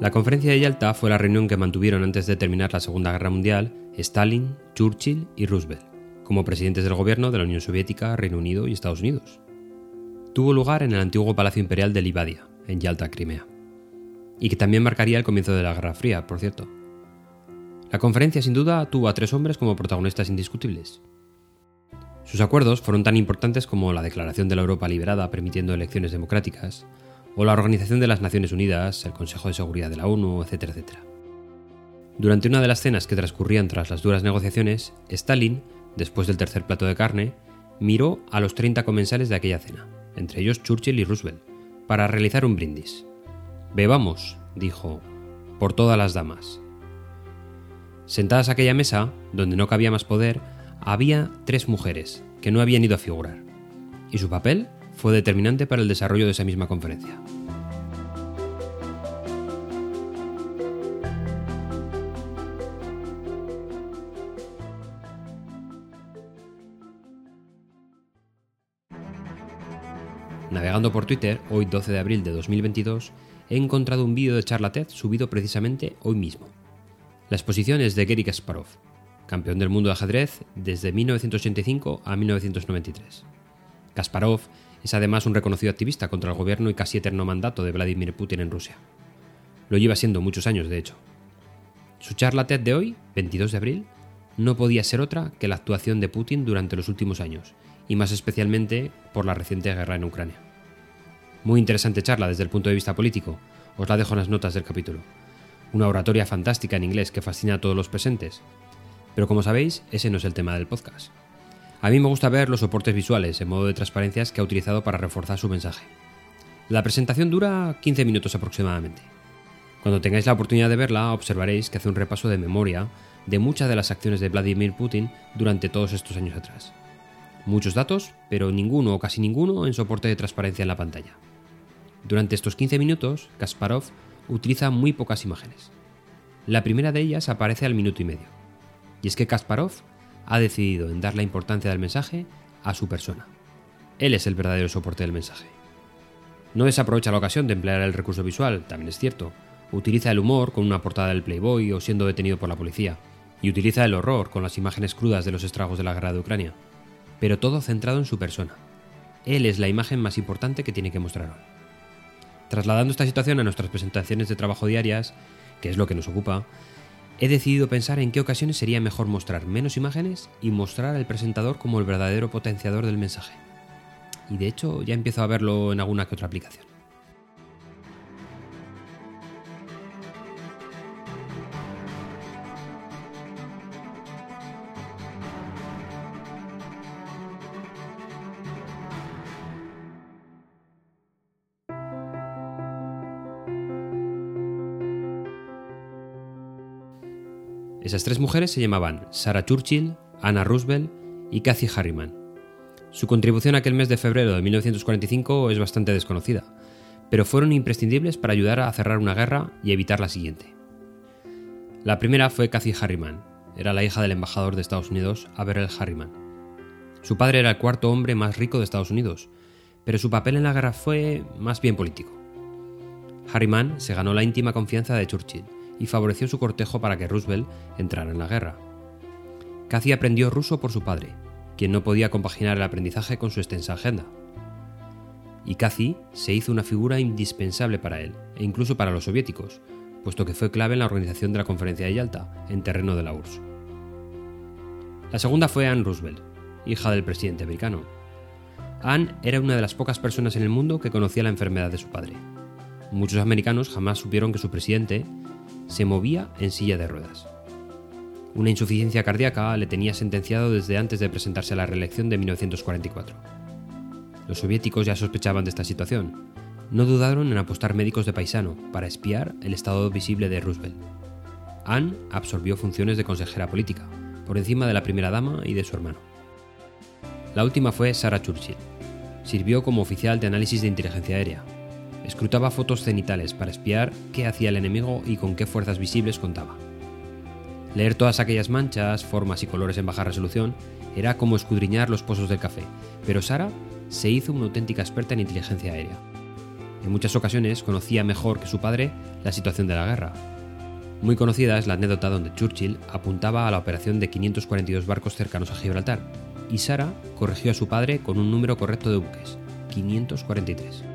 La conferencia de Yalta fue la reunión que mantuvieron antes de terminar la Segunda Guerra Mundial Stalin, Churchill y Roosevelt, como presidentes del gobierno de la Unión Soviética, Reino Unido y Estados Unidos. Tuvo lugar en el antiguo Palacio Imperial de Livadia, en Yalta, Crimea, y que también marcaría el comienzo de la Guerra Fría, por cierto. La conferencia sin duda tuvo a tres hombres como protagonistas indiscutibles. Sus acuerdos fueron tan importantes como la Declaración de la Europa Liberada permitiendo elecciones democráticas, o la Organización de las Naciones Unidas, el Consejo de Seguridad de la ONU, etcétera, etcétera. Durante una de las cenas que transcurrían tras las duras negociaciones, Stalin, después del tercer plato de carne, miró a los 30 comensales de aquella cena, entre ellos Churchill y Roosevelt, para realizar un brindis. Bebamos, dijo, por todas las damas. Sentadas a aquella mesa, donde no cabía más poder, había tres mujeres que no habían ido a figurar, y su papel fue determinante para el desarrollo de esa misma conferencia. Navegando por Twitter, hoy 12 de abril de 2022, he encontrado un vídeo de charla TED subido precisamente hoy mismo. La exposición es de Gary Kasparov, campeón del mundo de ajedrez desde 1985 a 1993. Kasparov es además un reconocido activista contra el gobierno y casi eterno mandato de Vladimir Putin en Rusia. Lo lleva siendo muchos años, de hecho. Su charla TED de hoy, 22 de abril, no podía ser otra que la actuación de Putin durante los últimos años, y más especialmente por la reciente guerra en Ucrania. Muy interesante charla desde el punto de vista político, os la dejo en las notas del capítulo. Una oratoria fantástica en inglés que fascina a todos los presentes. Pero como sabéis, ese no es el tema del podcast. A mí me gusta ver los soportes visuales en modo de transparencias que ha utilizado para reforzar su mensaje. La presentación dura 15 minutos aproximadamente. Cuando tengáis la oportunidad de verla, observaréis que hace un repaso de memoria de muchas de las acciones de Vladimir Putin durante todos estos años atrás. Muchos datos, pero ninguno o casi ninguno en soporte de transparencia en la pantalla. Durante estos 15 minutos, Kasparov utiliza muy pocas imágenes. La primera de ellas aparece al minuto y medio. Y es que Kasparov ha decidido en dar la importancia del mensaje a su persona. Él es el verdadero soporte del mensaje. No desaprovecha la ocasión de emplear el recurso visual, también es cierto. Utiliza el humor con una portada del Playboy o siendo detenido por la policía. Y utiliza el horror con las imágenes crudas de los estragos de la guerra de Ucrania. Pero todo centrado en su persona. Él es la imagen más importante que tiene que mostrar hoy. Trasladando esta situación a nuestras presentaciones de trabajo diarias, que es lo que nos ocupa, he decidido pensar en qué ocasiones sería mejor mostrar menos imágenes y mostrar al presentador como el verdadero potenciador del mensaje. Y de hecho ya empiezo a verlo en alguna que otra aplicación. Esas tres mujeres se llamaban Sarah Churchill, Anna Roosevelt y Cathy Harriman. Su contribución aquel mes de febrero de 1945 es bastante desconocida, pero fueron imprescindibles para ayudar a cerrar una guerra y evitar la siguiente. La primera fue Cathy Harriman, era la hija del embajador de Estados Unidos, Averell Harriman. Su padre era el cuarto hombre más rico de Estados Unidos, pero su papel en la guerra fue más bien político. Harriman se ganó la íntima confianza de Churchill y favoreció su cortejo para que Roosevelt entrara en la guerra. Cathy aprendió ruso por su padre, quien no podía compaginar el aprendizaje con su extensa agenda. Y Cathy se hizo una figura indispensable para él, e incluso para los soviéticos, puesto que fue clave en la organización de la conferencia de Yalta, en terreno de la URSS. La segunda fue Anne Roosevelt, hija del presidente americano. Anne era una de las pocas personas en el mundo que conocía la enfermedad de su padre. Muchos americanos jamás supieron que su presidente se movía en silla de ruedas. Una insuficiencia cardíaca le tenía sentenciado desde antes de presentarse a la reelección de 1944. Los soviéticos ya sospechaban de esta situación. No dudaron en apostar médicos de paisano para espiar el estado visible de Roosevelt. Anne absorbió funciones de consejera política, por encima de la primera dama y de su hermano. La última fue Sarah Churchill. Sirvió como oficial de análisis de inteligencia aérea, Escrutaba fotos cenitales para espiar qué hacía el enemigo y con qué fuerzas visibles contaba. Leer todas aquellas manchas, formas y colores en baja resolución era como escudriñar los pozos del café, pero Sara se hizo una auténtica experta en inteligencia aérea. En muchas ocasiones conocía mejor que su padre la situación de la guerra. Muy conocida es la anécdota donde Churchill apuntaba a la operación de 542 barcos cercanos a Gibraltar y Sara corrigió a su padre con un número correcto de buques, 543.